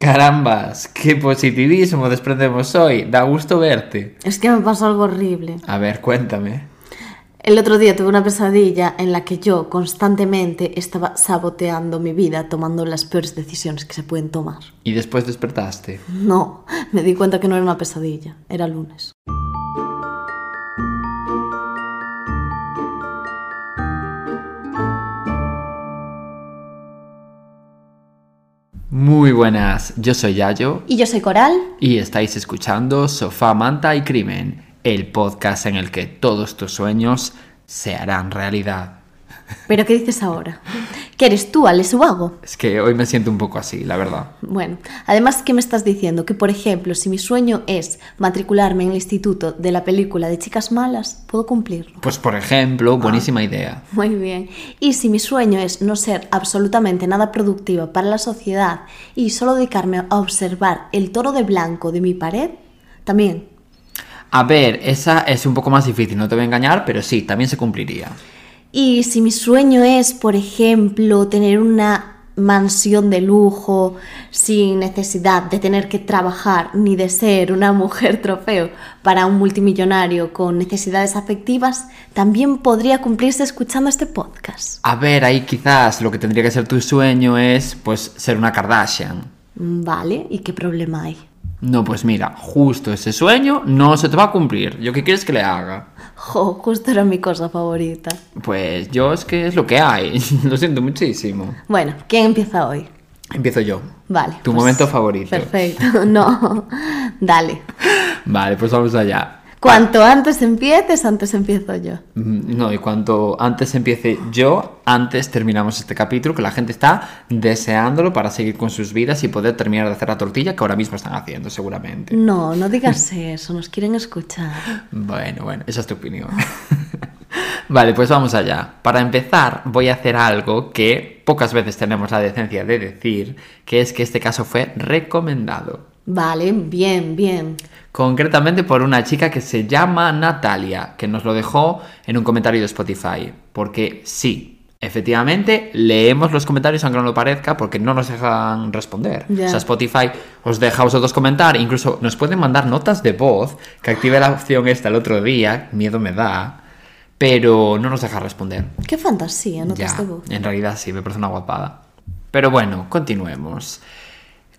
Carambas, qué positivismo desprendemos hoy. Da gusto verte. Es que me pasó algo horrible. A ver, cuéntame. El otro día tuve una pesadilla en la que yo constantemente estaba saboteando mi vida tomando las peores decisiones que se pueden tomar. ¿Y después despertaste? No, me di cuenta que no era una pesadilla, era lunes. Muy buenas, yo soy Yayo Y yo soy Coral. y estáis escuchando Sofá, Manta y Crimen, el podcast en el que todos tus sueños se harán realidad. ¿Pero qué dices ahora? ¿Que eres tú, Alex Ubago? Es que hoy me siento un poco así, la verdad. Bueno, además, ¿qué me estás diciendo? Que, por ejemplo, si mi sueño es matricularme en el instituto de la película de chicas malas, ¿puedo cumplirlo? Pues por ejemplo, buenísima idea. Muy bien. Y si mi sueño es no ser absolutamente nada productiva para la sociedad y solo dedicarme a observar el toro de blanco de mi pared, también. A ver, esa es un poco más difícil, no te voy a engañar, pero sí, también se cumpliría. Y si mi sueño es, por ejemplo, tener una mansión de lujo sin necesidad de tener que trabajar ni de ser una mujer trofeo para un multimillonario con necesidades afectivas, también podría cumplirse escuchando este podcast. A ver, ahí quizás lo que tendría que ser tu sueño es, pues, ser una Kardashian. Mm, Vale, ¿y qué problema hay? No, pues mira, justo ese sueño no se te va a cumplir. ¿Yo qué quieres que le haga? Jo, justo era mi cosa favorita. Pues yo es que es lo que hay. lo siento muchísimo. Bueno, ¿quién empieza hoy? Empiezo yo. Vale. Tu pues, momento favorito. Perfecto. No, dale. Vale, pues vamos allá. Cuanto antes empieces, antes empiezo yo. Mm, No, y cuanto antes empiece yo, antes terminamos este capítulo, que la gente está deseándolo para seguir con sus vidas y poder terminar de hacer la tortilla que ahora mismo están haciendo, seguramente. No, no digas eso, nos quieren escuchar. Bueno, bueno, esa es tu opinión. vale, pues vamos allá. Para empezar, voy a hacer algo que pocas veces tenemos la decencia de decir, que es que este caso fue recomendado. Vale, bien, bien. Concretamente por una chica que se llama Natalia, que nos lo dejó en un comentario de Spotify. Porque sí, efectivamente, leemos los comentarios aunque no lo parezca, porque no nos dejan responder. Ya. O sea, Spotify os deja a vosotros comentar, incluso nos pueden mandar notas de voz, que activé la opción esta el otro día, miedo me da, pero no nos deja responder. Qué fantasía, notas Ya, de voz. en realidad sí, me parece una guapada. Pero bueno, continuemos.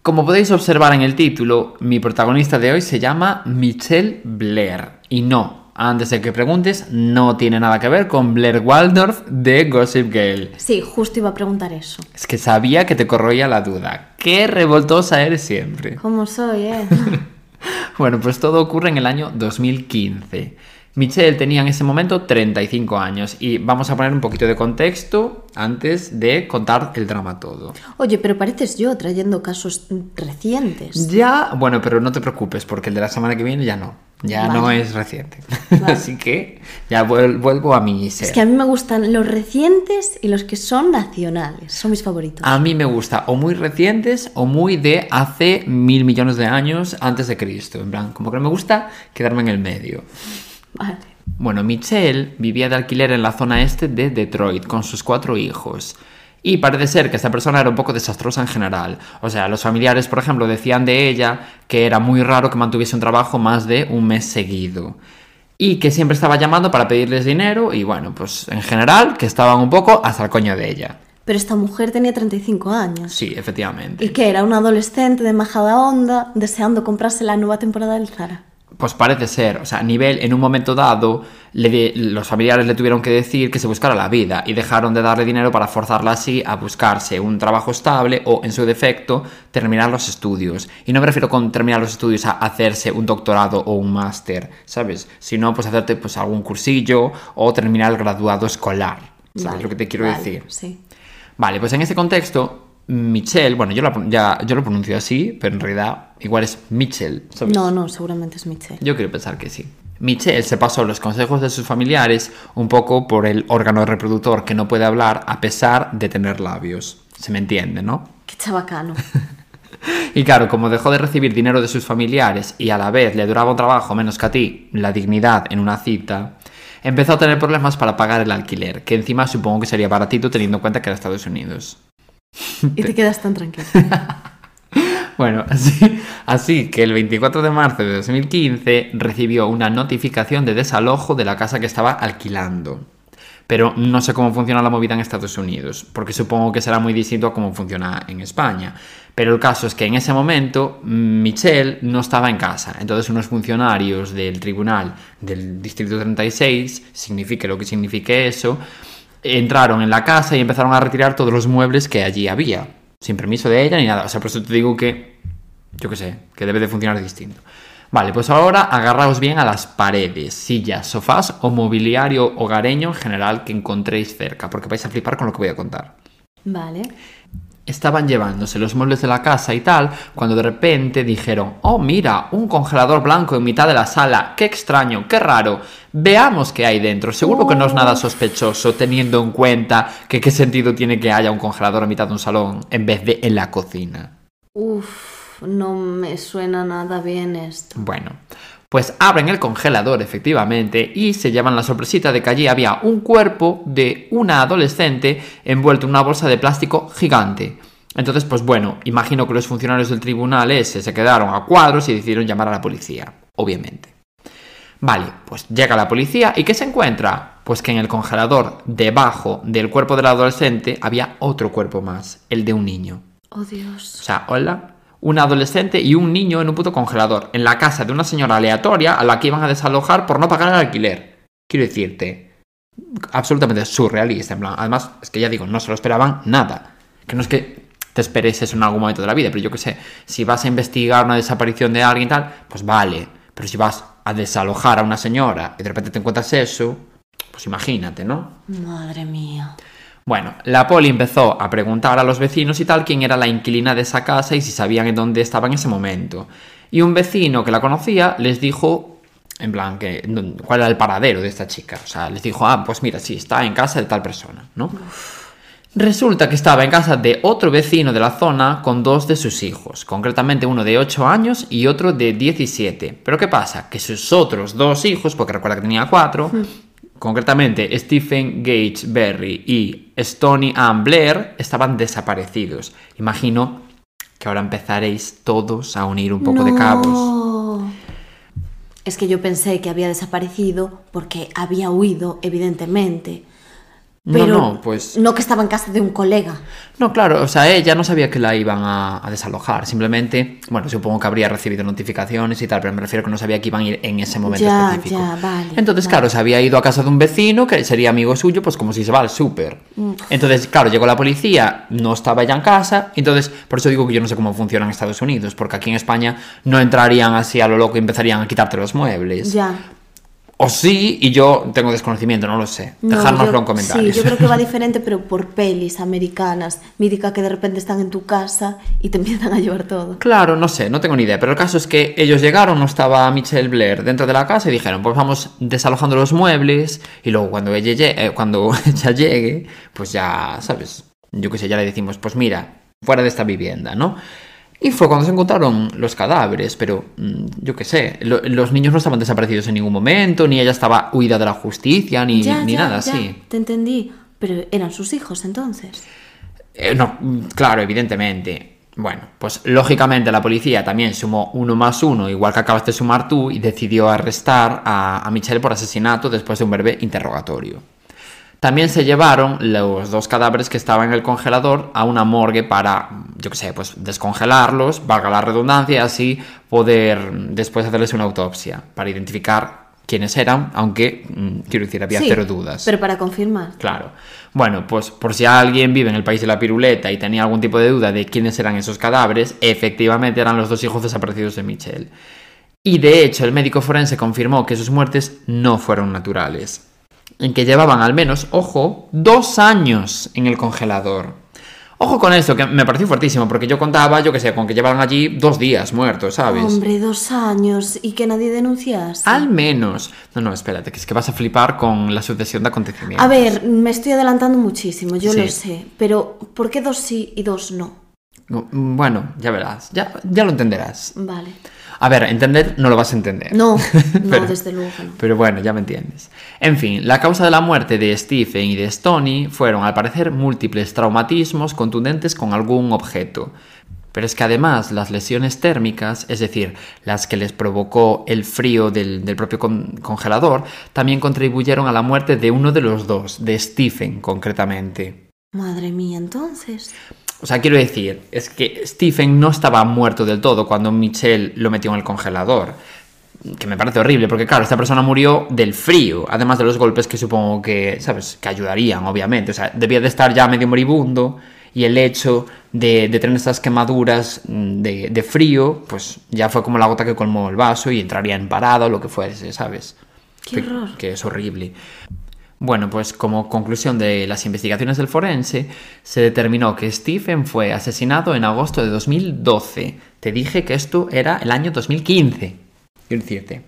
Como podéis observar en el título, mi protagonista de hoy se llama Michelle Blair. Y no, antes de que preguntes, no tiene nada que ver con Blair Waldorf de Gossip Girl. Sí, justo iba a preguntar eso. Es que sabía que te corroía la duda. Qué revoltosa eres siempre. ¿Cómo soy, eh? Bueno, pues todo ocurre en el año 2015. Michelle tenía en ese momento 35 años y vamos a poner un poquito de contexto antes de contar el drama todo. Oye, pero pareces yo trayendo casos recientes. Ya, bueno, pero no te preocupes porque el de la semana que viene ya no, ya Vale. no es reciente. Vale. Así que ya vuel- vuelvo a mi ser. Es que a mí me gustan los recientes y los que son nacionales. Son mis favoritos. A mí me gusta o muy recientes o muy de hace mil millones de años antes de Cristo. En plan, como que no me gusta quedarme en el medio. Vale. Bueno, Michelle vivía de alquiler en la zona este de Detroit con sus cuatro hijos. Y parece ser que esta persona era un poco desastrosa en general. O sea, los familiares, por ejemplo, decían de ella que era muy raro que mantuviese un trabajo más de un mes seguido. Y que siempre estaba llamando para pedirles dinero y bueno, pues en general que estaban un poco hasta el coño de ella. Pero esta mujer tenía 35 años. Sí, efectivamente. ¿Y que era? Una adolescente de majada onda deseando comprarse la nueva temporada del Zara. Pues parece ser, o sea, a nivel, en un momento dado, le los familiares le tuvieron que decir que se buscara la vida y dejaron de darle dinero para forzarla así a buscarse un trabajo estable o, en su defecto, terminar los estudios. Y no me refiero con terminar los estudios a hacerse un doctorado o un máster, ¿sabes? Sino, pues, hacerte pues algún cursillo o terminar el graduado escolar. ¿Sabes Vale, lo que te quiero vale, decir? Sí. Vale, pues en ese contexto, Michelle, bueno, yo, la pron- ya, yo lo pronuncio así, pero en realidad igual es Mitchell, ¿sabes? No, no, seguramente es Michelle. Yo quiero pensar que sí. Michelle se pasó los consejos de sus familiares un poco por el órgano reproductor que no puede hablar a pesar de tener labios. Se me entiende, ¿no? Qué chabacano. Y claro, como dejó de recibir dinero de sus familiares y a la vez le duraba un trabajo menos que a ti, la dignidad en una cita, empezó a tener problemas para pagar el alquiler, que encima supongo que sería baratito teniendo en cuenta que era Estados Unidos. Y te quedas tan tranquilo. Bueno, así, así que el 24 de marzo de 2015 recibió una notificación de desalojo de la casa que estaba alquilando. Pero no sé cómo funciona la movida en Estados Unidos, porque supongo que será muy distinto a cómo funciona en España. Pero el caso es que en ese momento Michelle no estaba en casa. Entonces unos funcionarios del tribunal del Distrito 36, signifique lo que signifique eso, entraron en la casa y empezaron a retirar todos los muebles que allí había. Sin permiso de ella ni nada. O sea, por eso te digo que, yo qué sé, que debe de funcionar distinto. Vale, pues ahora agarraos bien a las paredes, sillas, sofás o mobiliario hogareño en general que encontréis cerca, porque vais a flipar con lo que voy a contar. Vale. Estaban llevándose los muebles de la casa y tal, cuando de repente dijeron, oh mira, un congelador blanco en mitad de la sala, qué extraño, qué raro, veamos qué hay dentro, seguro que no es nada sospechoso teniendo en cuenta que qué sentido tiene que haya un congelador en mitad de un salón en vez de en la cocina. Uf no me suena nada bien esto. Bueno, pues abren el congelador efectivamente y se llevan la sorpresita de que allí había un cuerpo de una adolescente envuelto en una bolsa de plástico gigante. Entonces, pues bueno, imagino que los funcionarios del tribunal ese se quedaron a cuadros y decidieron llamar a la policía, obviamente. Vale, pues llega la policía y ¿qué se encuentra? Pues que en el congelador, debajo del cuerpo del adolescente, había otro cuerpo más, el de un niño. Oh Dios. O sea, hola, un adolescente y un niño en un puto congelador, en la casa de una señora aleatoria a la que iban a desalojar por no pagar el alquiler. Quiero decirte, absolutamente surrealista, en plan, además, es que ya digo, no se lo esperaban nada. Que no es que te esperes eso en algún momento de la vida, pero yo que sé, si vas a investigar una desaparición de alguien y tal, pues vale, pero si vas a desalojar a una señora y de repente te encuentras eso, pues imagínate, ¿no? Madre mía. Bueno, la poli empezó a preguntar a los vecinos y tal quién era la inquilina de esa casa y si sabían en dónde estaba en ese momento. Y un vecino que la conocía les dijo, en plan, que, cuál era el paradero de esta chica. O sea, les dijo, ah, pues mira, sí, está en casa de tal persona, ¿no? Resulta que estaba en casa de otro vecino de la zona con dos de sus hijos, concretamente uno de 8 años y otro de 17. Pero ¿qué pasa? Que sus otros dos hijos, porque recuerda que tenía cuatro, hmm concretamente Stephen Gage Berry y Stony Ann Blair, estaban desaparecidos. Imagino que ahora empezaréis todos a unir un poco de cabos. Es que yo pensé que había desaparecido porque había huido, evidentemente. Pero no, no, pues... No que estaba en casa de un colega. No, claro, o sea, ella no sabía que la iban a, desalojar. Simplemente, bueno, supongo que habría recibido notificaciones y tal, pero me refiero que no sabía que iban a ir en ese momento específico. Ya, vale, Entonces, claro, se había ido a casa de un vecino que sería amigo suyo, pues como si se va al súper. Entonces, claro, llegó la policía, no estaba ya en casa. Entonces, por eso digo que yo no sé cómo funciona en Estados Unidos, porque aquí en España no entrarían así a lo loco y empezarían a quitarte los muebles. Ya. O sí, y yo tengo desconocimiento, no lo sé. Dejárnoslo en comentarios. Sí, yo creo que va diferente, pero por pelis americanas. Mítica que de repente están en tu casa y te empiezan a llevar todo. Claro, no sé, no tengo ni idea. Pero el caso es que ellos llegaron, no estaba Michelle Blair dentro de la casa y dijeron, pues vamos desalojando los muebles y luego cuando ella llegue, eh, cuando ella llegue pues ya, ¿sabes? Yo qué sé, ya le decimos, pues mira, fuera de esta vivienda, ¿no? Y fue cuando se encontraron los cadáveres, pero mm, yo qué sé, los niños no estaban desaparecidos en ningún momento, ni ella estaba huida de la justicia, ni, ni nada así. Te entendí, pero eran sus hijos entonces. Eh, no, claro, evidentemente. Bueno, pues lógicamente la policía también sumó uno más uno, igual que acabas de sumar tú, y decidió arrestar a, a Michelle por asesinato después de un breve interrogatorio. También se llevaron los dos cadáveres que estaban en el congelador a una morgue para, yo qué sé, pues descongelarlos, valga la redundancia, y así poder después hacerles una autopsia para identificar quiénes eran, aunque, mm, quiero decir, había cero dudas. Pero para confirmar. Claro. Bueno, pues por si alguien vive en el país de la piruleta y tenía algún tipo de duda de quiénes eran esos cadáveres, efectivamente eran los dos hijos desaparecidos de Michelle. Y de hecho, el médico forense confirmó que sus muertes no fueron naturales en que llevaban al menos, ojo, dos años en el congelador. Ojo con eso, que me pareció fuertísimo, porque yo contaba, yo que sé, con que llevaban allí dos días muertos, ¿sabes? Hombre, dos años y que nadie denunciase. Al menos. No, no, espérate, que es que vas a flipar con la sucesión de acontecimientos. A ver, me estoy adelantando muchísimo, yo lo sé, pero ¿por qué dos sí y dos no? Bueno, ya verás, ya, ya lo entenderás. Vale. A ver, entender no lo vas a entender. No, no, desde luego no. Pero bueno, ya me entiendes. En fin, la causa de la muerte de Stephen y de Stony fueron, al parecer, múltiples traumatismos contundentes con algún objeto. Pero es que además las lesiones térmicas, es decir, las que les provocó el frío del, del propio con- congelador, también contribuyeron a la muerte de uno de los dos, de Stephen concretamente. Madre mía, entonces. O sea, quiero decir, es que Stephen no estaba muerto del todo cuando Michelle lo metió en el congelador. Que me parece horrible, porque claro, esta persona murió del frío, además de los golpes que supongo que, ¿sabes? Que ayudarían, obviamente. O sea, debía de estar ya medio moribundo y el hecho de, de tener estas quemaduras de, de frío, pues ya fue como la gota que colmó el vaso y entraría en parada o lo que fuese, ¿sabes? Qué Que- horror. Que es horrible. Bueno, pues como conclusión de las investigaciones del forense, se determinó que Stephen fue asesinado en agosto de 2012. Te dije que esto era el año 2015. Quiero decirte.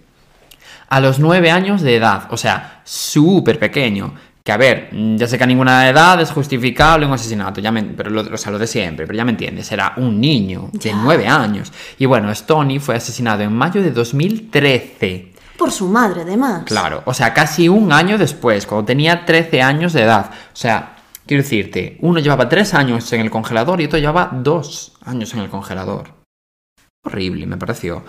A los nueve años de edad, o sea, súper pequeño. Que a ver, ya sé que a ninguna edad es justificable un asesinato, ya me- pero lo, o sea, lo de siempre, pero ya me entiendes, era un niño de Ya. nueve años. Y bueno, Stoney fue asesinado en mayo de 2013. Por su madre, además. Claro, o sea, casi un año después, cuando tenía 13 años de edad. O sea, quiero decirte, uno llevaba 3 años en el congelador y otro llevaba 2 años en el congelador. Horrible, me pareció.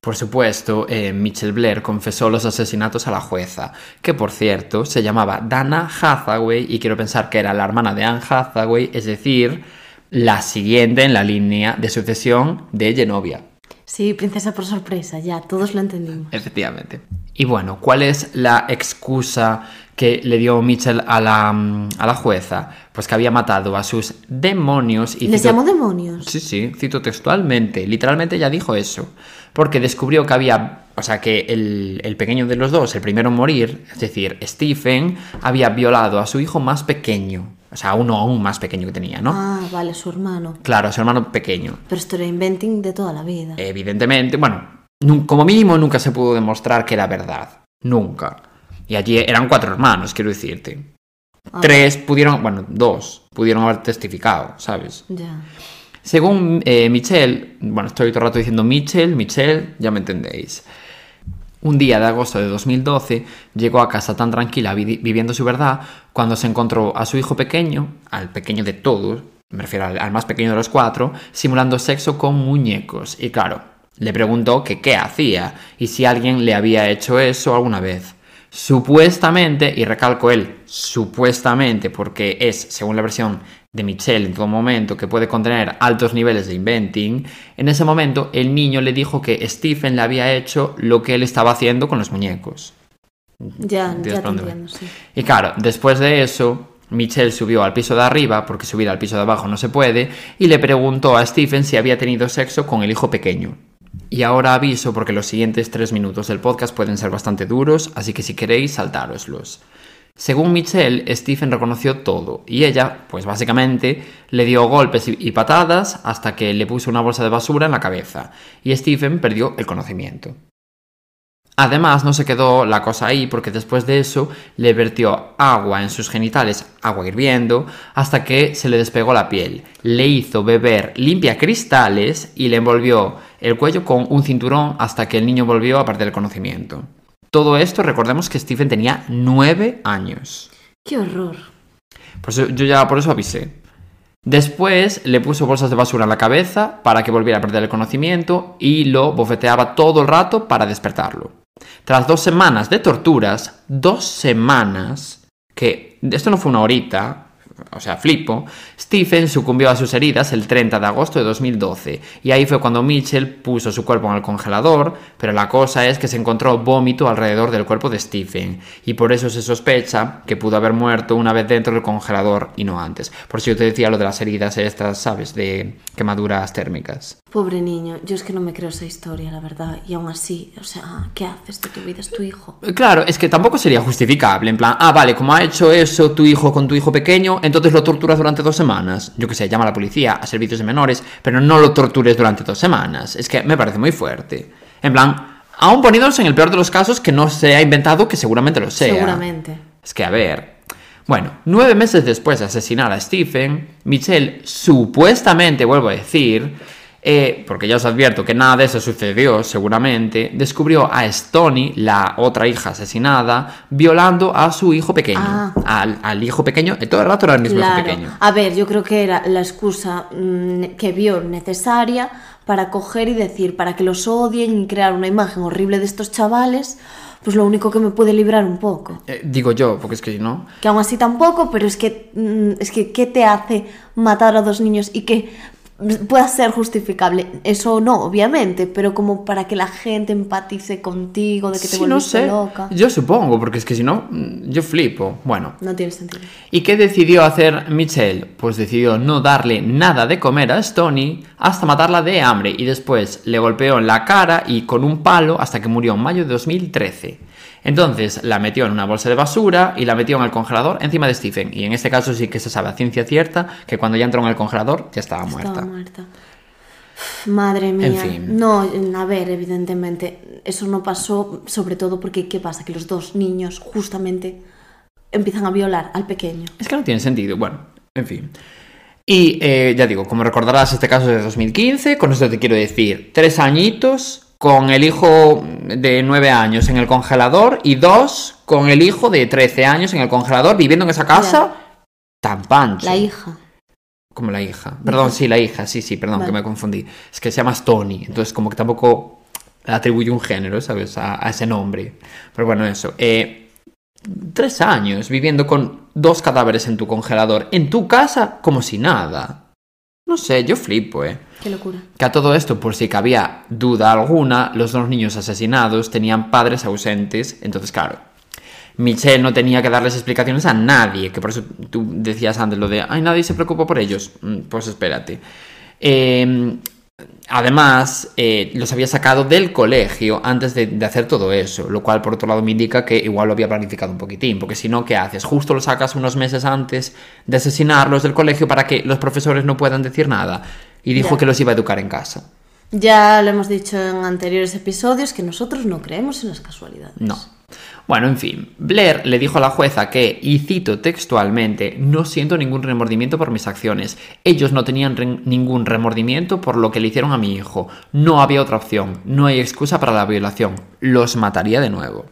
Por supuesto, eh, Mitchell Blair confesó los asesinatos a la jueza, que por cierto se llamaba Dana Hathaway y quiero pensar que era la hermana de Anne Hathaway, es decir, la siguiente en la línea de sucesión de Genovia. Sí, princesa por sorpresa, ya, todos lo entendimos. Efectivamente. Y bueno, ¿cuál es la excusa que le dio Mitchell a la, mm, a la jueza? Pues que había matado a sus demonios y... ¿Les cito- llamó demonios? Sí, sí, cito textualmente, literalmente ya dijo eso, porque descubrió que había, o sea, que el, el pequeño de los dos, el primero en morir, es decir, Stephen, había violado a su hijo más pequeño, o sea, uno aún más pequeño que tenía, ¿no? Ah, vale, su hermano. Claro, su hermano pequeño. Pero esto era inventing de toda la vida. Evidentemente, bueno, como mínimo nunca se pudo demostrar que era verdad. Nunca. Y allí eran cuatro hermanos, quiero decirte. Ah, Tres pudieron, bueno, dos pudieron haber testificado, ¿sabes? Ya. Según eh, Michelle, bueno, estoy todo el rato diciendo Michelle, Michelle, ya me entendéis. Un día de agosto de 2012 llegó a casa tan tranquila vi- viviendo su verdad cuando se encontró a su hijo pequeño, al pequeño de todos, me refiero al, al más pequeño de los cuatro, simulando sexo con muñecos. Y claro, le preguntó que qué hacía y si alguien le había hecho eso alguna vez. Supuestamente, y recalco él, supuestamente, porque es, según la versión de Michelle en todo momento, que puede contener altos niveles de inventing, en ese momento el niño le dijo que Stephen le había hecho lo que él estaba haciendo con los muñecos. Ya, ¿Entiendes ya te entiendo, sí. Y claro, después de eso, Michelle subió al piso de arriba, porque subir al piso de abajo no se puede, y le preguntó a Stephen si había tenido sexo con el hijo pequeño. Y ahora aviso porque los siguientes tres minutos del podcast pueden ser bastante duros, así que si queréis, saltároslos. Según Michelle, Stephen reconoció todo, y ella, pues básicamente, le dio golpes y patadas hasta que le puso una bolsa de basura en la cabeza, y Stephen perdió el conocimiento. Además, no se quedó la cosa ahí porque después de eso le vertió agua en sus genitales, agua hirviendo, hasta que se le despegó la piel. Le hizo beber limpia cristales y le envolvió el cuello con un cinturón hasta que el niño volvió a perder el conocimiento. Todo esto, recordemos que Stephen tenía nueve años. Qué horror. Por eso- yo ya por eso avisé. Después le puso bolsas de basura en la cabeza para que volviera a perder el conocimiento y lo bofeteaba todo el rato para despertarlo. Tras dos semanas de torturas, dos semanas, que esto no fue una horita, o sea, flipo, Stephen sucumbió a sus heridas el 30 de agosto de 2012 y ahí fue cuando Mitchell puso su cuerpo en el congelador, pero la cosa es que se encontró vómito alrededor del cuerpo de Stephen y por eso se sospecha que pudo haber muerto una vez dentro del congelador y no antes. Por eso yo te decía lo de las heridas estas, ¿sabes? De quemaduras térmicas. Pobre niño, yo es que no me creo esa historia, la verdad. Y aún así, o sea, ¿qué haces de tu vida? Es tu hijo. Claro, es que tampoco sería justificable, en plan, ah, vale, como ha hecho eso tu hijo con tu hijo pequeño, entonces lo torturas durante dos semanas. Yo que sé, llama a la policía, a servicios de menores, pero no lo tortures durante dos semanas. Es que me parece muy fuerte. En plan, aún poniéndose en el peor de los casos que no se ha inventado, que seguramente lo sea. Seguramente. Es que, a ver. Bueno, nueve meses después de asesinar a Stephen, Michelle supuestamente, vuelvo a decir, eh, porque ya os advierto que nada de eso sucedió, seguramente, descubrió a Stony, la otra hija asesinada, violando a su hijo pequeño. Ah. Al, al hijo pequeño, y todo el rato era el mismo hijo pequeño. A ver, yo creo que era la excusa mm, que vio necesaria para coger y decir, para que los odien y crear una imagen horrible de estos chavales, pues lo único que me puede librar un poco. Eh, digo yo, porque es que no. Que aún así tampoco, pero es que, mm, es que, ¿qué te hace matar a dos niños y que pueda ser justificable? Eso no, obviamente, pero como para que la gente empatice contigo, de que te Sí, no volviste sé. loca. Yo supongo, porque es que si no, yo flipo. Bueno. No tiene sentido. ¿Y qué decidió hacer Michelle? Pues decidió no darle nada de comer a Stony hasta matarla de hambre y después le golpeó en la cara y con un palo hasta que murió en mayo de 2013. Entonces la metió en una bolsa de basura y la metió en el congelador encima de Stephen. Y en este caso sí que se sabe a ciencia cierta que cuando ya entró en el congelador ya estaba muerta. Estaba muerta. Madre mía. En fin. No, a ver, evidentemente, eso no pasó, sobre todo porque, ¿qué pasa? Que los dos niños justamente empiezan a violar al pequeño. Es que no tiene sentido. Bueno, en fin. Y eh, ya digo, como recordarás, este caso es de 2015. Con esto te quiero decir, tres añitos con el hijo de nueve años en el congelador y dos con el hijo de 13 años en el congelador viviendo en esa casa tan pancho. La hija. Como la hija. Perdón, sí, la hija, sí, sí, perdón, Vale. que me confundí. Es que se llama Stony, entonces como que tampoco le atribuye un género, ¿sabes? A, a ese nombre. Pero bueno, eso. Eh, tres años viviendo con dos cadáveres en tu congelador, en tu casa, como si nada. No sé, yo flipo, ¿eh? Qué locura. Que a todo esto, por si cabía duda alguna, los dos niños asesinados tenían padres ausentes, entonces claro, Michelle no tenía que darles explicaciones a nadie, que por eso tú decías antes lo de, ay, nadie se preocupa por ellos, Mm, pues espérate. Eh, además, eh, los había sacado del colegio antes de, de hacer todo eso, lo cual por otro lado me indica que igual lo había planificado un poquitín, porque si no, ¿qué haces? Justo lo sacas unos meses antes de asesinarlos del colegio para que los profesores no puedan decir nada. Y dijo Ya. que los iba a educar en casa. Ya lo hemos dicho en anteriores episodios que nosotros no creemos en las casualidades. No. Bueno, en fin, Blair le dijo a la jueza que, y cito textualmente, no siento ningún remordimiento por mis acciones. Ellos no tenían ningún remordimiento por lo que le hicieron a mi hijo. No había otra opción. No hay excusa para la violación. Los mataría de nuevo.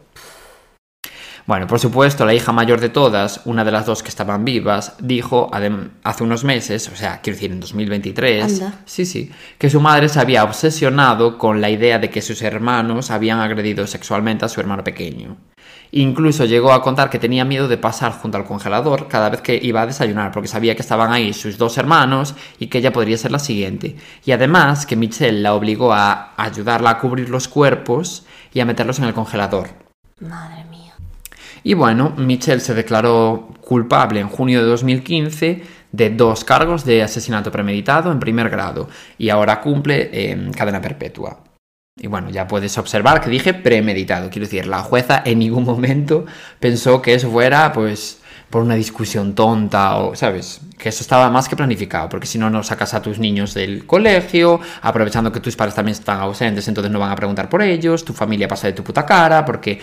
Bueno, por supuesto, la hija mayor de todas, una de las dos que estaban vivas, dijo hace unos meses, o sea, quiero decir en 2023, Anda. sí, sí, que su madre se había obsesionado con la idea de que sus hermanos habían agredido sexualmente a su hermano pequeño. Incluso llegó a contar que tenía miedo de pasar junto al congelador cada vez que iba a desayunar, porque sabía que estaban ahí sus dos hermanos y que ella podría ser la siguiente. Y además que Michelle la obligó a ayudarla a cubrir los cuerpos y a meterlos en el congelador. Madre mía. Y bueno, Michelle se declaró culpable en junio de 2015 de dos cargos de asesinato premeditado en primer grado y ahora cumple eh, cadena perpetua. Y bueno, ya puedes observar que dije premeditado. Quiero decir, la jueza en ningún momento pensó que eso fuera, pues, por una discusión tonta o, ¿sabes? Que eso estaba más que planificado, porque si no, no sacas a tus niños del colegio, aprovechando que tus padres también están ausentes, entonces no van a preguntar por ellos, tu familia pasa de tu puta cara, porque,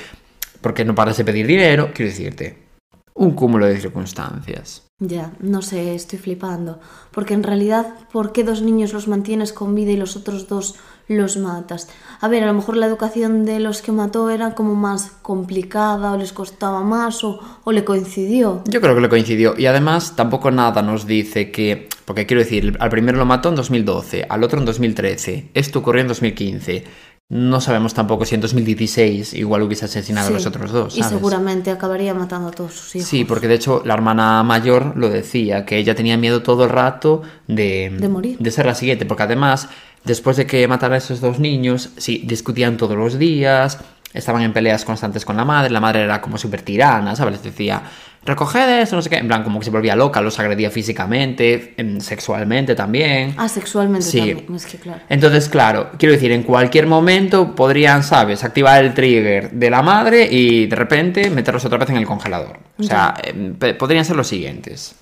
porque no paras de pedir dinero. Quiero decirte, un cúmulo de circunstancias. Ya, no sé, estoy flipando. Porque en realidad, ¿por qué dos niños los mantienes con vida y los otros dos los matas? A ver, a lo mejor la educación de los que mató era como más complicada o les costaba más o, o le coincidió. Yo creo que le coincidió. Y además, tampoco nada nos dice que. Porque quiero decir, al primero lo mató en 2012, al otro en 2013. Esto ocurrió en 2015. No sabemos tampoco si en 2016 igual hubiese asesinado a los otros dos. Y seguramente acabaría matando a todos sus hijos. Sí, porque de hecho la hermana mayor lo decía, que ella tenía miedo todo el rato de, De morir. de ser la siguiente, porque además, después de que matara a esos dos niños, sí, discutían todos los días, estaban en peleas constantes con la madre, la madre era como súper tirana, ¿sabes? Les decía, recoged esto, no sé qué, en plan, como que se volvía loca, los agredía físicamente, em, sexualmente también. Ah, sexualmente Sí. también. Es que claro. Entonces, claro, quiero decir, en cualquier momento podrían, ¿sabes?, activar el trigger de la madre y de repente meterlos otra vez en el congelador. O sea, em, podrían ser los siguientes.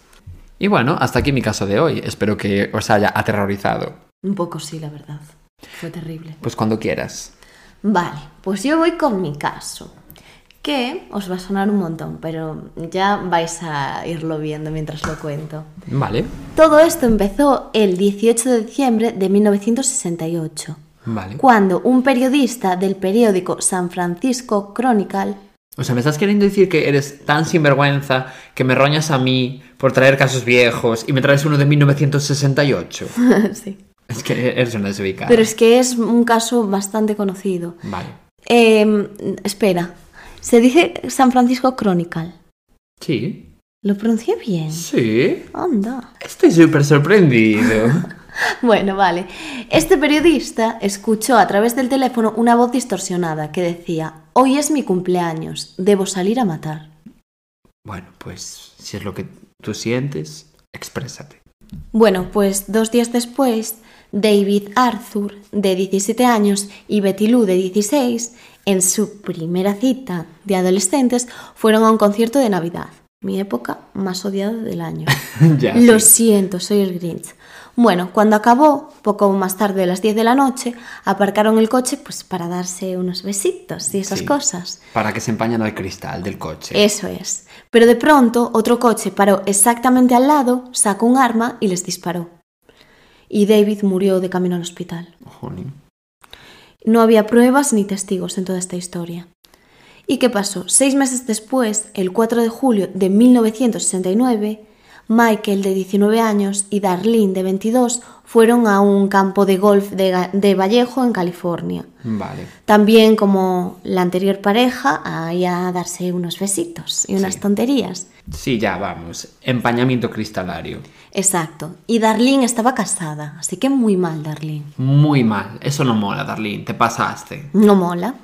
Y bueno, hasta aquí mi caso de hoy. Espero que os haya aterrorizado. Un poco sí, la verdad. Fue terrible. Pues cuando quieras. Vale, pues yo voy con mi caso. que os va a sonar un montón, pero ya vais a irlo viendo mientras lo cuento. Vale. Todo esto empezó el 18 de diciembre de 1968, Vale. cuando un periodista del periódico San Francisco Chronicle O sea, ¿me estás queriendo decir que eres tan sinvergüenza que me roñas a mí por traer casos viejos y me traes uno de 1968? sí. Es que eres una desubicada. Pero es que es un caso bastante conocido. Vale. Eh, espera, se dice San Francisco Chronicle. Sí. ¿Lo pronuncié bien? Sí. Anda. Estoy súper sorprendido. Bueno, vale. Este periodista escuchó a través del teléfono una voz distorsionada que decía, hoy es mi cumpleaños, debo salir a matar. bueno, pues si es lo que tú sientes, exprésate. Bueno, pues dos días después, David Arthur, de 17 años, y Betty Lou, de 16, en su primera cita de adolescentes, fueron a un concierto de Navidad, mi época más odiada del año. ya. Lo sí. siento, soy el Grinch. Bueno, cuando acabó, poco más tarde de las 10 de la noche, aparcaron el coche pues para darse unos besitos y esas Sí. cosas. Para que se empañan al cristal del coche. Eso es. Pero de pronto otro coche paró exactamente al lado, sacó un arma y les disparó. Y David murió de camino al hospital. No había pruebas ni testigos en toda esta historia. ¿Y qué pasó? Seis meses después, el 4 de julio de 1969, Michael, de 19 años, y Darlene, de 22, fueron a un campo de golf de, de Vallejo, en California. Vale. También, como la anterior pareja, ahí a darse unos besitos y unas Sí. tonterías. Sí, ya vamos. Empañamiento cristalario. Exacto. Y Darlene estaba casada, así que muy mal, Darlene. Muy mal. Eso no mola, Darlene. Te pasaste. No mola.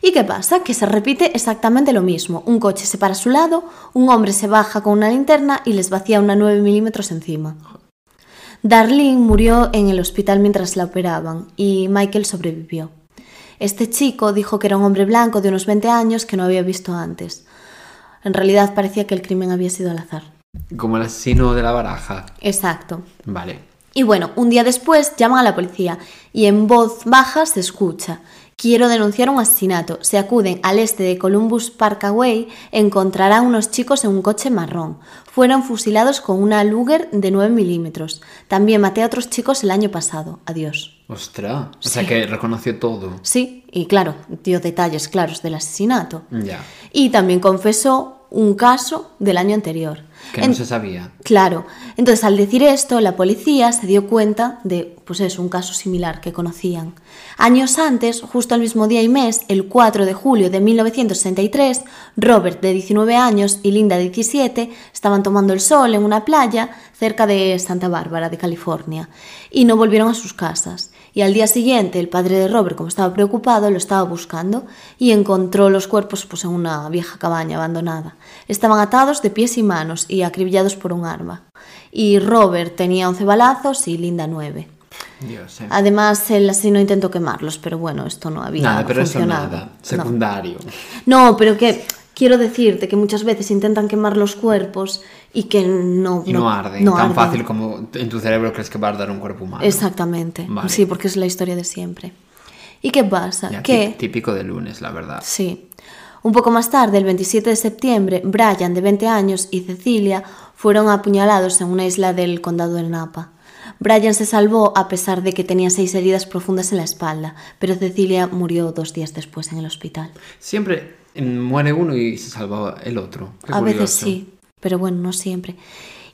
¿Y qué pasa? Que se repite exactamente lo mismo. Un coche se para a su lado, un hombre se baja con una linterna y les vacía una 9 milímetros encima. Darlene murió en el hospital mientras la operaban y Michael sobrevivió. Este chico dijo que era un hombre blanco de unos 20 años que no había visto antes. En realidad parecía que el crimen había sido al azar. Como el asesino de la baraja. Exacto. Vale. Y bueno, un día después llaman a la policía y en voz baja se escucha. Quiero denunciar un asesinato. Se acuden al este de Columbus Parkway, encontrarán unos chicos en un coche marrón. Fueron fusilados con una Luger de 9 milímetros. También maté a otros chicos el año pasado. Adiós. Ostras. O sea Sí. que reconoció todo. Sí, y claro, dio detalles claros del asesinato. Ya. Y también confesó un caso del año anterior. Que En- no se sabía. Claro. Entonces, al decir esto, la policía se dio cuenta de, pues eso, un caso similar que conocían. Años antes, justo el mismo día y mes, el 4 de julio de 1963, Robert, de 19 años, y Linda, de 17, estaban tomando el sol en una playa cerca de Santa Bárbara, de California, y no volvieron a sus casas. Y al día siguiente, el padre de Robert, como estaba preocupado, lo estaba buscando y encontró los cuerpos pues, en una vieja cabaña abandonada. Estaban atados de pies y manos y acribillados por un arma. Y Robert tenía 11 balazos y Linda 9. Dios, eh. Además, el asesino intentó quemarlos, pero bueno, esto no había Nada, pero eso funcionado. nada. No. Secundario. No, pero que quiero decirte que muchas veces intentan quemar los cuerpos y que no, Y no, arden. no Tan arden. fácil como en tu cerebro crees que va a arder un cuerpo humano. Exactamente. Vale. Sí, porque es la historia de siempre. ¿Y qué pasa? Ya, que tí- Típico de lunes, la verdad. Sí. Un poco más tarde, el 27 de septiembre, Brian, de 20 años, y Cecilia fueron apuñalados en una isla del condado de Napa. Brian se salvó a pesar de que tenía seis heridas profundas en la espalda, pero Cecilia murió dos días después en el hospital. Siempre muere uno y se salva el otro. Qué a veces sí, pero bueno, no siempre.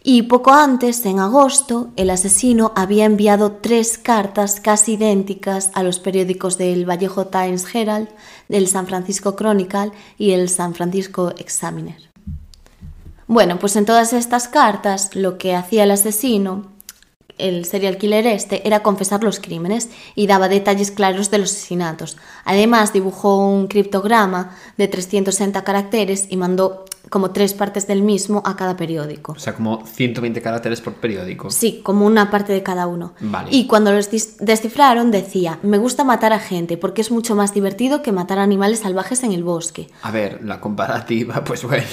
Y poco antes, en agosto, el asesino había enviado tres cartas casi idénticas a los periódicos del Vallejo Times Herald, del San Francisco Chronicle y el San Francisco Examiner. Bueno, pues en todas estas cartas lo que hacía el asesino, el serial killer este, era confesar los crímenes y daba detalles claros de los asesinatos. Además dibujó un criptograma de 360 caracteres y mandó como tres partes del mismo a cada periódico. O sea, como 120 caracteres por periódico. Sí, como una parte de cada uno. Vale. Y cuando los descifraron decía, me gusta matar a gente porque es mucho más divertido que matar animales salvajes en el bosque. A ver, la comparativa, pues bueno.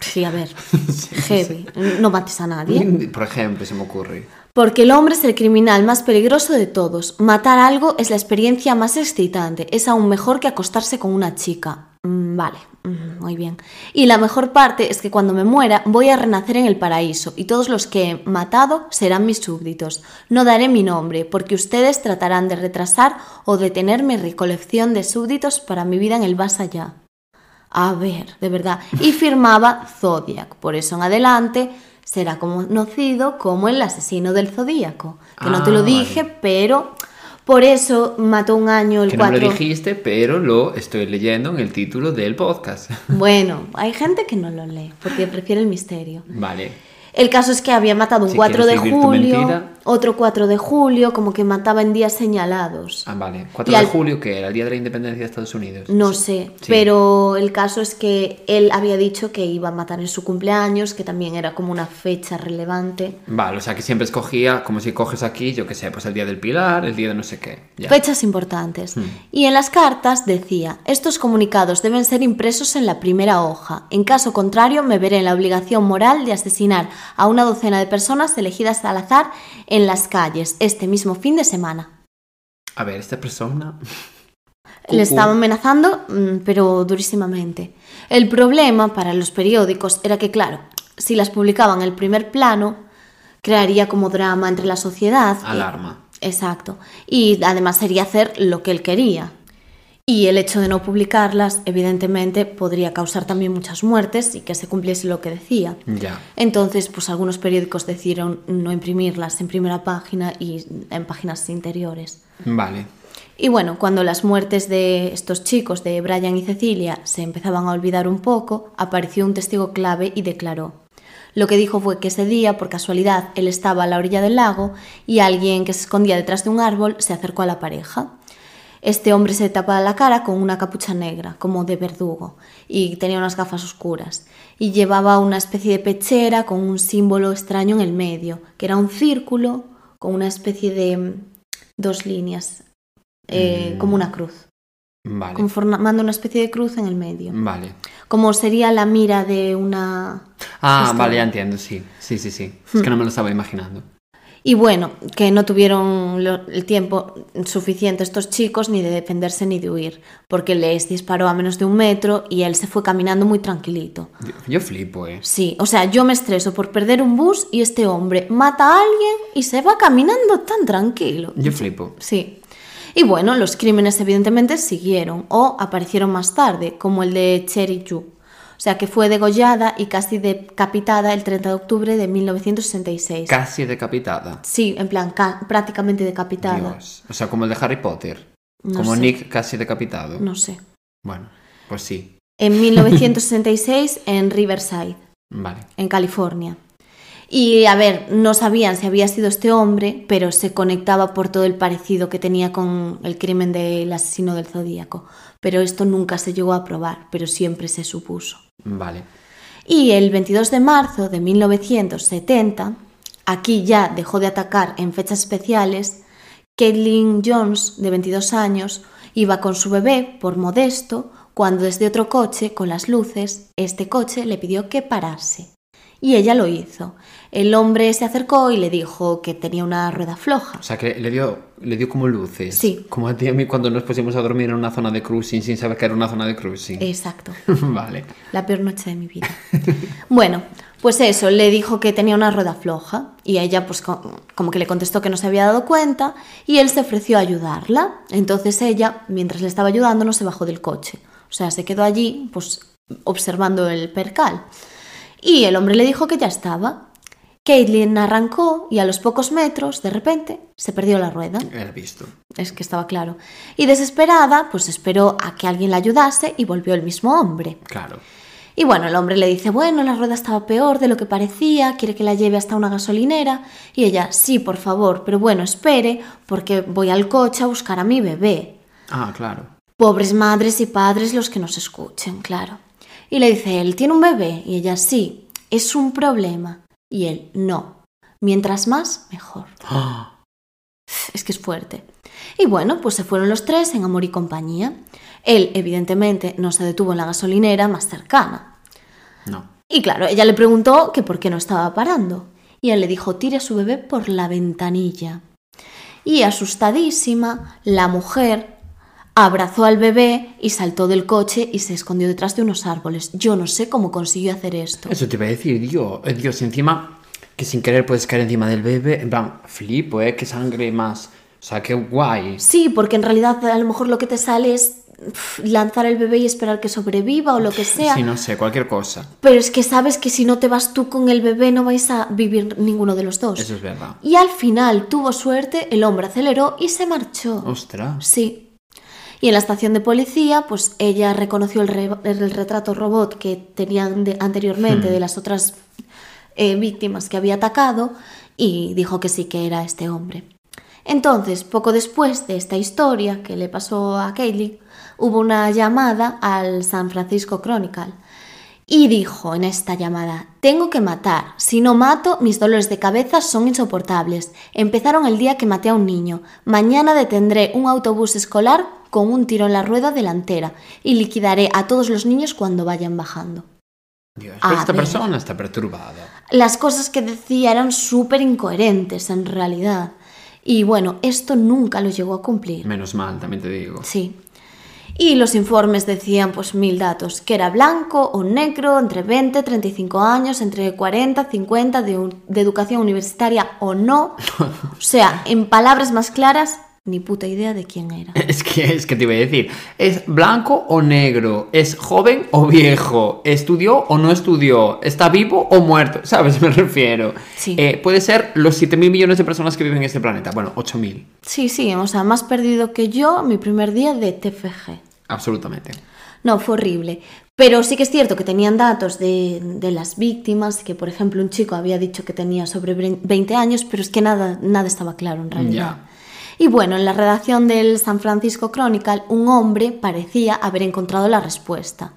Sí, a ver, heavy, no mates a nadie. Por ejemplo, se me ocurre. Porque el hombre es el criminal más peligroso de todos. Matar algo es la experiencia más excitante. Es aún mejor que acostarse con una chica. Mm, vale, Mm, Muy bien. Y la mejor parte es que cuando me muera voy a renacer en el paraíso y todos los que he matado serán mis súbditos. No daré mi nombre porque ustedes tratarán de retrasar o detener mi recolección de súbditos para mi vida en el más allá. A ver, de verdad. Y firmaba Zodiac. Por eso en adelante será conocido como el asesino del Zodíaco. Que no te lo Ah, dije, vale. pero por eso mató un año el Que no me 4. lo dijiste, pero lo estoy leyendo en el título del podcast. Bueno, hay gente que no lo lee porque prefiere el misterio. Vale. El caso es que había matado un Si 4 de julio. Otro 4 de julio, como que mataba en días señalados. Ah, vale. 4 Y de al- julio, que era el día de la independencia de Estados Unidos. No sé, Sí. pero el caso es que él había dicho que iba a matar en su cumpleaños, que también era como una fecha relevante. Vale, o sea que siempre escogía, como si coges aquí, yo qué sé, pues el día del pilar, el día de no sé qué. Ya. Fechas importantes. Hmm. Y en las cartas decía, estos comunicados deben ser impresos en la primera hoja. En caso contrario, me veré en la obligación moral de asesinar a una docena de personas elegidas al azar en las calles este mismo fin de semana. A ver, esta persona. Le estaba amenazando, mm, pero durísimamente. El problema para los periódicos era que, claro, si las publicaban en el primer plano, crearía como drama entre la sociedad. y- Alarma. Exacto. Y además sería hacer lo que él quería. Y el hecho de no publicarlas, evidentemente, podría causar también muchas muertes y que se cumpliese lo que decía. Ya. Entonces, pues algunos periódicos decidieron no imprimirlas en primera página y en páginas interiores. Vale. Y bueno, cuando las muertes de estos chicos, de Brian y Cecilia, se empezaban a olvidar un poco, apareció un testigo clave y declaró. Lo que dijo fue que ese día, por casualidad, él estaba a la orilla del lago y alguien que se escondía detrás de un árbol se acercó a la pareja. Este hombre se tapaba la cara con una capucha negra, como de verdugo, y tenía unas gafas oscuras, y llevaba una especie de pechera con un símbolo extraño en el medio, que era un círculo con una especie de mm, dos líneas, eh, Mm. como una cruz, Vale. una especie de cruz en el medio, Vale. como sería la mira de una... Ah, vale, ya entiendo, sí. Sí, sí, sí. Hmm. Es que no me lo estaba imaginando. Y bueno, que no tuvieron lo- el tiempo suficiente estos chicos ni de defenderse ni de huir, porque les disparó a menos de un metro y él se fue caminando muy tranquilito. Yo, yo flipo, eh. Sí, o sea, yo me estreso por perder un bus y este hombre mata a alguien y se va caminando tan tranquilo. Yo flipo. Sí. Y bueno, los crímenes evidentemente siguieron o aparecieron más tarde, como el de Cherry Yu. O sea, que fue degollada y casi decapitada el 30 de octubre de 1966. Casi decapitada. Sí, en plan, ca- prácticamente decapitada. Dios. O sea, como el de Harry Potter. No como sé. Nick casi decapitado. No sé. Bueno, pues sí. En 1966 en Riverside, Vale. en California. Y a ver, no sabían si había sido este hombre, pero se conectaba por todo el parecido que tenía con el crimen del asesino del zodíaco. Pero esto nunca se llegó a probar, pero siempre se supuso. Vale. Y el 22 de marzo de 1970, aquí ya dejó de atacar en fechas especiales, Caitlin Jones, de 22 años, iba con su bebé por modesto cuando desde otro coche, con las luces, este coche le pidió que parase. Y ella lo hizo. El hombre se acercó y le dijo que tenía una rueda floja. O sea, que le dio, le dio como luces. Sí. Como a ti y a mí cuando nos pusimos a dormir en una zona de cruising sin saber que era una zona de cruising. Exacto. vale. La peor noche de mi vida. Bueno, pues eso, le dijo que tenía una rueda floja y ella pues co- como que le contestó que no se había dado cuenta y él se ofreció a ayudarla. Entonces ella, mientras le estaba ayudando, no se bajó del coche. O sea, se quedó allí pues observando el percal. Y el hombre le dijo que ya estaba. Caitlin arrancó y a los pocos metros, de repente, se perdió la rueda. Era visto. Es que estaba claro. Y desesperada, pues esperó a que alguien la ayudase y volvió el mismo hombre. Claro. Y bueno, el hombre le dice, bueno, la rueda estaba peor de lo que parecía, quiere que la lleve hasta una gasolinera. Y ella, sí, por favor, pero bueno, espere, porque voy al coche a buscar a mi bebé. Ah, claro. Pobres madres y padres los que nos escuchen, claro. Y le dice él, ¿tiene un bebé? Y ella, sí, es un problema. Y él, no. Mientras más, mejor. Ah, Es que es fuerte. Y bueno, pues se fueron los tres en amor y compañía. Él, evidentemente, no se detuvo en la gasolinera más cercana. no. Y claro, ella le preguntó que por qué no estaba parando. Y él le dijo, tire a su bebé por la ventanilla. Y asustadísima, la mujer abrazó al bebé y saltó del coche y se escondió detrás de unos árboles. Yo no sé cómo consiguió hacer esto. Eso te iba a decir, Dios, eh, Dios, encima que sin querer puedes caer encima del bebé, en plan, flipo, eh, qué sangre más, o sea, qué guay. Sí, porque en realidad a lo mejor lo que te sale es lanzar el bebé y esperar que sobreviva o lo que sea. Sí, no sé, cualquier cosa. Pero es que sabes que si no te vas tú con el bebé no vais a vivir ninguno de los dos. Eso es verdad. Y al final tuvo suerte, el hombre aceleró y se marchó. Ostras. Sí. Y en la estación de policía, pues ella reconoció el, re- el retrato robot que tenían de- anteriormente de las otras eh, víctimas que había atacado y dijo que sí que era este hombre. Entonces, poco después de esta historia que le pasó a Kaylee, hubo una llamada al San Francisco Chronicle y dijo en esta llamada, tengo que matar, si no mato, mis dolores de cabeza son insoportables. Empezaron el día que maté a un niño. Mañana detendré un autobús escolar con un tiro en la rueda delantera y liquidaré a todos los niños cuando vayan bajando. Dios, A pero esta ver. persona está perturbada. Las cosas que decía eran súper incoherentes en realidad. Y bueno, esto nunca lo llegó a cumplir. Menos mal, también te digo. Sí. Y los informes decían pues mil datos, que era blanco o negro, entre 20, 35 años, entre 40, 50, de, de educación universitaria o no. O sea, en palabras más claras, ni puta idea de quién era. Es que, es que te iba a decir, ¿es blanco o negro? ¿Es joven o viejo? ¿Estudió o no estudió? ¿Está vivo o muerto? ¿Sabes? Me refiero. Sí. Eh, puede ser los 7 mil millones de personas que viven en este planeta. Bueno, 8 mil. Sí, sí, o sea, más perdido que yo mi primer día de TFG. Absolutamente. No, fue horrible. Pero sí que es cierto que tenían datos de, de las víctimas, que por ejemplo un chico había dicho que tenía sobre bre- 20 años, pero es que nada, nada estaba claro en realidad. Ya. Y bueno, en la redacción del San Francisco Chronicle, un hombre parecía haber encontrado la respuesta.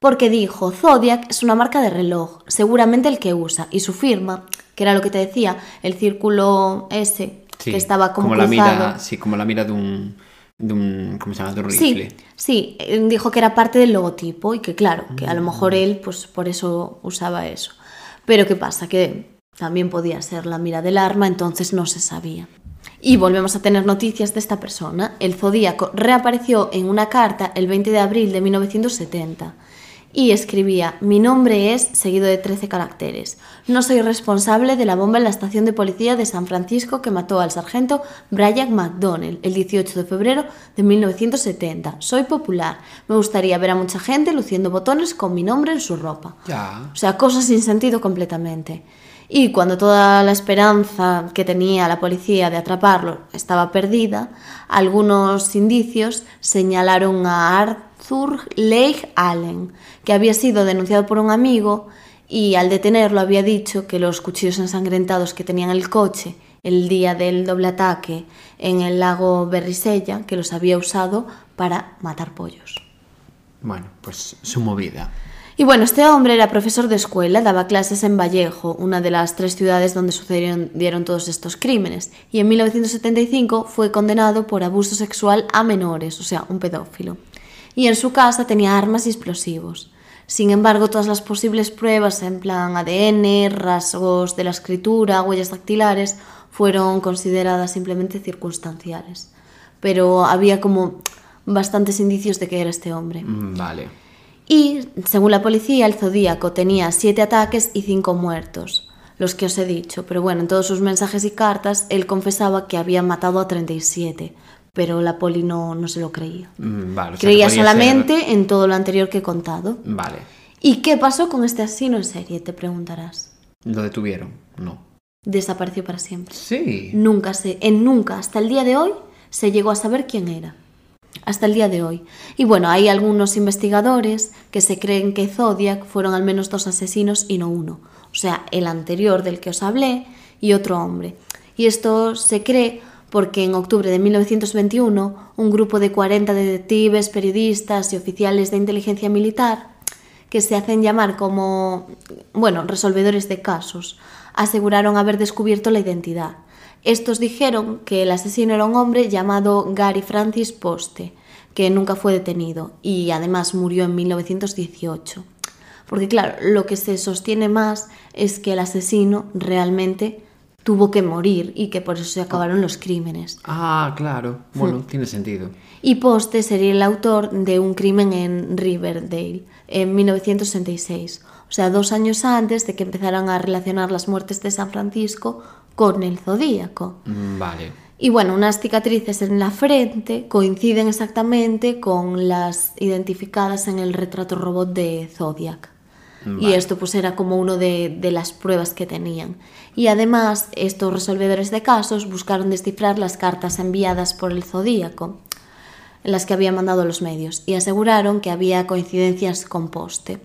Porque dijo, Zodiac es una marca de reloj, seguramente el que usa, y su firma, que era lo que te decía, el círculo ese, Sí, que estaba como, la cruzado. mira, sí, como la mira de un, de un ¿cómo se llama? De un Sí, rifle. sí, eh, dijo que era parte del logotipo y que claro, que a lo mejor él pues por eso usaba eso. Pero ¿qué pasa? Que también podía ser la mira del arma, entonces no se sabía. Y volvemos a tener noticias de esta persona. El Zodíaco reapareció en una carta el 20 de abril de 1970 y escribía, mi nombre es, seguido de 13 caracteres. No soy responsable de la bomba en la estación de policía de San Francisco que mató al sargento Brian McDonnell el 18 de febrero de 1970. Soy popular. Me gustaría ver a mucha gente luciendo botones con mi nombre en su ropa. Ya. O sea, cosas sin sentido completamente. Y cuando toda la esperanza que tenía la policía de atraparlo estaba perdida, algunos indicios señalaron a Arthur Leigh Allen, que había sido denunciado por un amigo y al detenerlo había dicho que los cuchillos ensangrentados que tenía en el coche el día del doble ataque en el lago Berrisella, que los había usado para matar pollos. Bueno, pues su movida. Y bueno, este hombre era profesor de escuela, daba clases en Vallejo, una de las tres ciudades donde sucedieron dieron todos estos crímenes, y en 1975 fue condenado por abuso sexual a menores, o sea, un pedófilo. Y en su casa tenía armas y explosivos. Sin embargo, todas las posibles pruebas en plan ADN, rasgos de la escritura, huellas dactilares, fueron consideradas simplemente circunstanciales. Pero había como bastantes indicios de que era este hombre. Mm, Vale. Y, según la policía, el Zodíaco tenía siete ataques y cinco muertos, los que os he dicho, pero bueno, en todos sus mensajes y cartas él confesaba que había matado a 37, pero la poli no, no se lo creía. Mm, Vale. o sea, que creía solamente en todo lo anterior que he contado. Vale. ¿Y qué pasó con este asesino en serie? Te preguntarás. ¿Lo detuvieron? No. Desapareció para siempre. Sí. Nunca se, en nunca, hasta el día de hoy, se llegó a saber quién era. Hasta el día de hoy. Y bueno, hay algunos investigadores que se creen que Zodiac fueron al menos dos asesinos y no uno. O sea, el anterior del que os hablé y otro hombre. Y esto se cree porque en octubre de 1921 un grupo de 40 detectives, periodistas y oficiales de inteligencia militar que se hacen llamar como, bueno, resolvedores de casos, aseguraron haber descubierto la identidad. Estos dijeron que el asesino era un hombre llamado Gary Francis Poste, que nunca fue detenido y además murió en 1918. Porque claro, lo que se sostiene más es que el asesino realmente tuvo que morir y que por eso se acabaron los crímenes. Ah, claro. Bueno, tiene sentido. Y Poste sería el autor de un crimen en Riverdale en 1966, o sea, dos años antes de que empezaran a relacionar las muertes de San Francisco con el zodíaco. Mm, Vale. Y bueno, unas cicatrices en la frente coinciden exactamente con las identificadas en el retrato robot de Zodiac. Y esto pues era como uno de, de las pruebas que tenían. Y además, estos resolvedores de casos buscaron descifrar las cartas enviadas por el Zodíaco, las que había mandado los medios, y aseguraron que había coincidencias con Poste,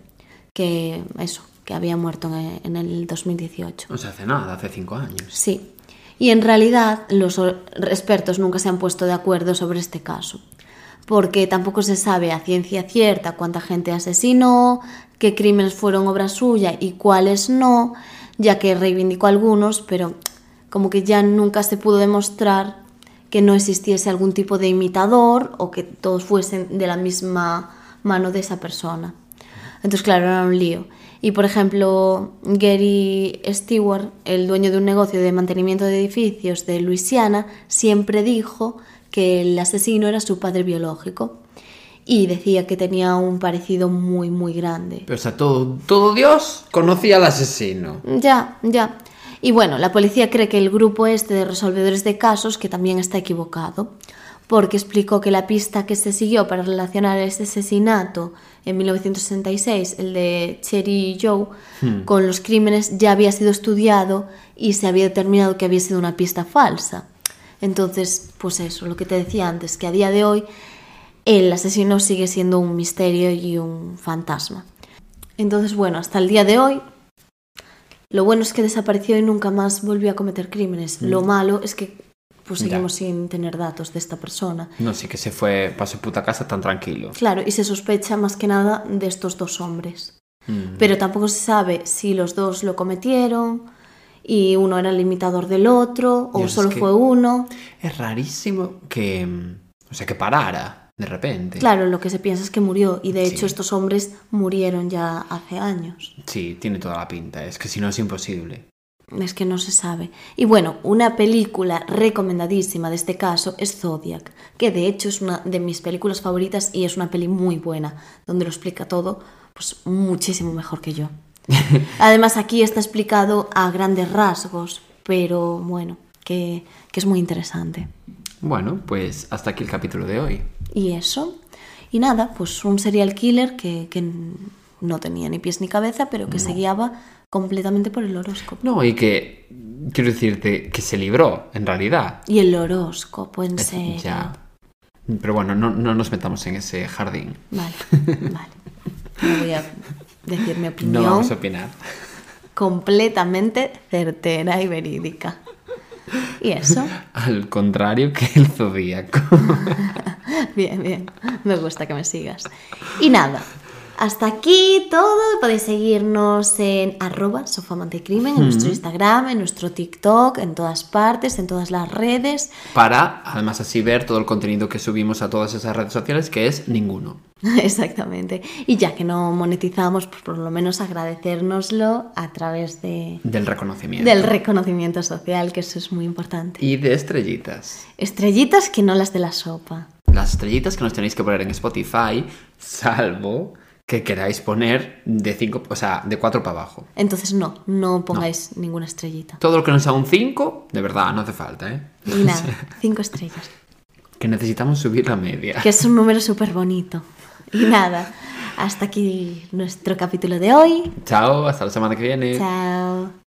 que eso, que había muerto en el 2018. No se hace nada, hace cinco años. Sí. Y en realidad los o- expertos nunca se han puesto de acuerdo sobre este caso, porque tampoco se sabe a ciencia cierta cuánta gente asesinó, qué crímenes fueron obra suya y cuáles no, ya que reivindicó algunos, pero como que ya nunca se pudo demostrar que no existiese algún tipo de imitador o que todos fuesen de la misma mano de esa persona. Entonces, claro, era un lío. Y, por ejemplo, Gary Stewart, el dueño de un negocio de mantenimiento de edificios de Luisiana, siempre dijo que el asesino era su padre biológico y decía que tenía un parecido muy, muy grande. Pero, o sea, todo, todo Dios conocía al asesino. Ya, ya. Y bueno, la policía cree que el grupo este de resolvedores de casos que también está equivocado, porque explicó que la pista que se siguió para relacionar este asesinato en 1966, el de Cherry Joe, con los crímenes ya había sido estudiado y se había determinado que había sido una pista falsa. Entonces, pues eso, lo que te decía antes, que a día de hoy el asesino sigue siendo un misterio y un fantasma. Entonces, bueno, hasta el día de hoy lo bueno es que desapareció y nunca más volvió a cometer crímenes. Lo malo es que pues. Ya. seguimos sin tener datos de esta persona. No sé que se fue para su puta casa tan tranquilo. Claro, y se sospecha más que nada de estos dos hombres. Mm. Pero tampoco se sabe si los dos lo cometieron y uno era el imitador del otro o Dios, es solo que- fue uno. Es rarísimo que. mm, O sea, que parara de repente. Claro, lo que se piensa es que murió y de hecho Sí. estos hombres murieron ya hace años. Sí, tiene toda la pinta. Es que si no es imposible. Es que no se sabe. Y bueno, una película recomendadísima de este caso es Zodiac, que de hecho es una de mis películas favoritas y es una peli muy buena, donde lo explica todo pues muchísimo mejor que yo. Además aquí está explicado a grandes rasgos, pero bueno, que, que es muy interesante. Bueno, pues hasta aquí el capítulo de hoy. Y eso. Y nada, pues un serial killer que, que no tenía ni pies ni cabeza, pero que se guiaba completamente por el horóscopo. No, y que. Quiero decirte que se libró, en realidad. Y el horóscopo, en serio. Ya. Pero bueno, no, no nos metamos en ese jardín. Vale, vale. No voy a decir mi No opinión vamos a opinar. completamente certera y verídica. ¿Y eso? Al contrario que el zodíaco. Bien, bien. Me gusta que me sigas. Y nada. Hasta aquí todo. Podéis seguirnos en arroba sofamantecrimen, en nuestro Instagram, en nuestro TikTok, en todas partes, en todas las redes. Para, además, así ver todo el contenido que subimos a todas esas redes sociales, que es ninguno. Exactamente. Y ya que no monetizamos, pues por lo menos agradecérnoslo a través de, Del reconocimiento. del reconocimiento social, que eso es muy importante. Y de estrellitas. Estrellitas que no las de la sopa. Las estrellitas que nos tenéis que poner en Spotify, salvo que queráis poner de 5, o sea, de 4 para abajo. Entonces no, no pongáis ninguna estrellita. Todo lo que no sea un 5, de verdad, no hace falta, ¿eh? Y nada, cinco estrellas. Que necesitamos subir la media. Que es un número súper bonito. Y nada, hasta aquí nuestro capítulo de hoy. Chao, hasta la semana que viene. Chao.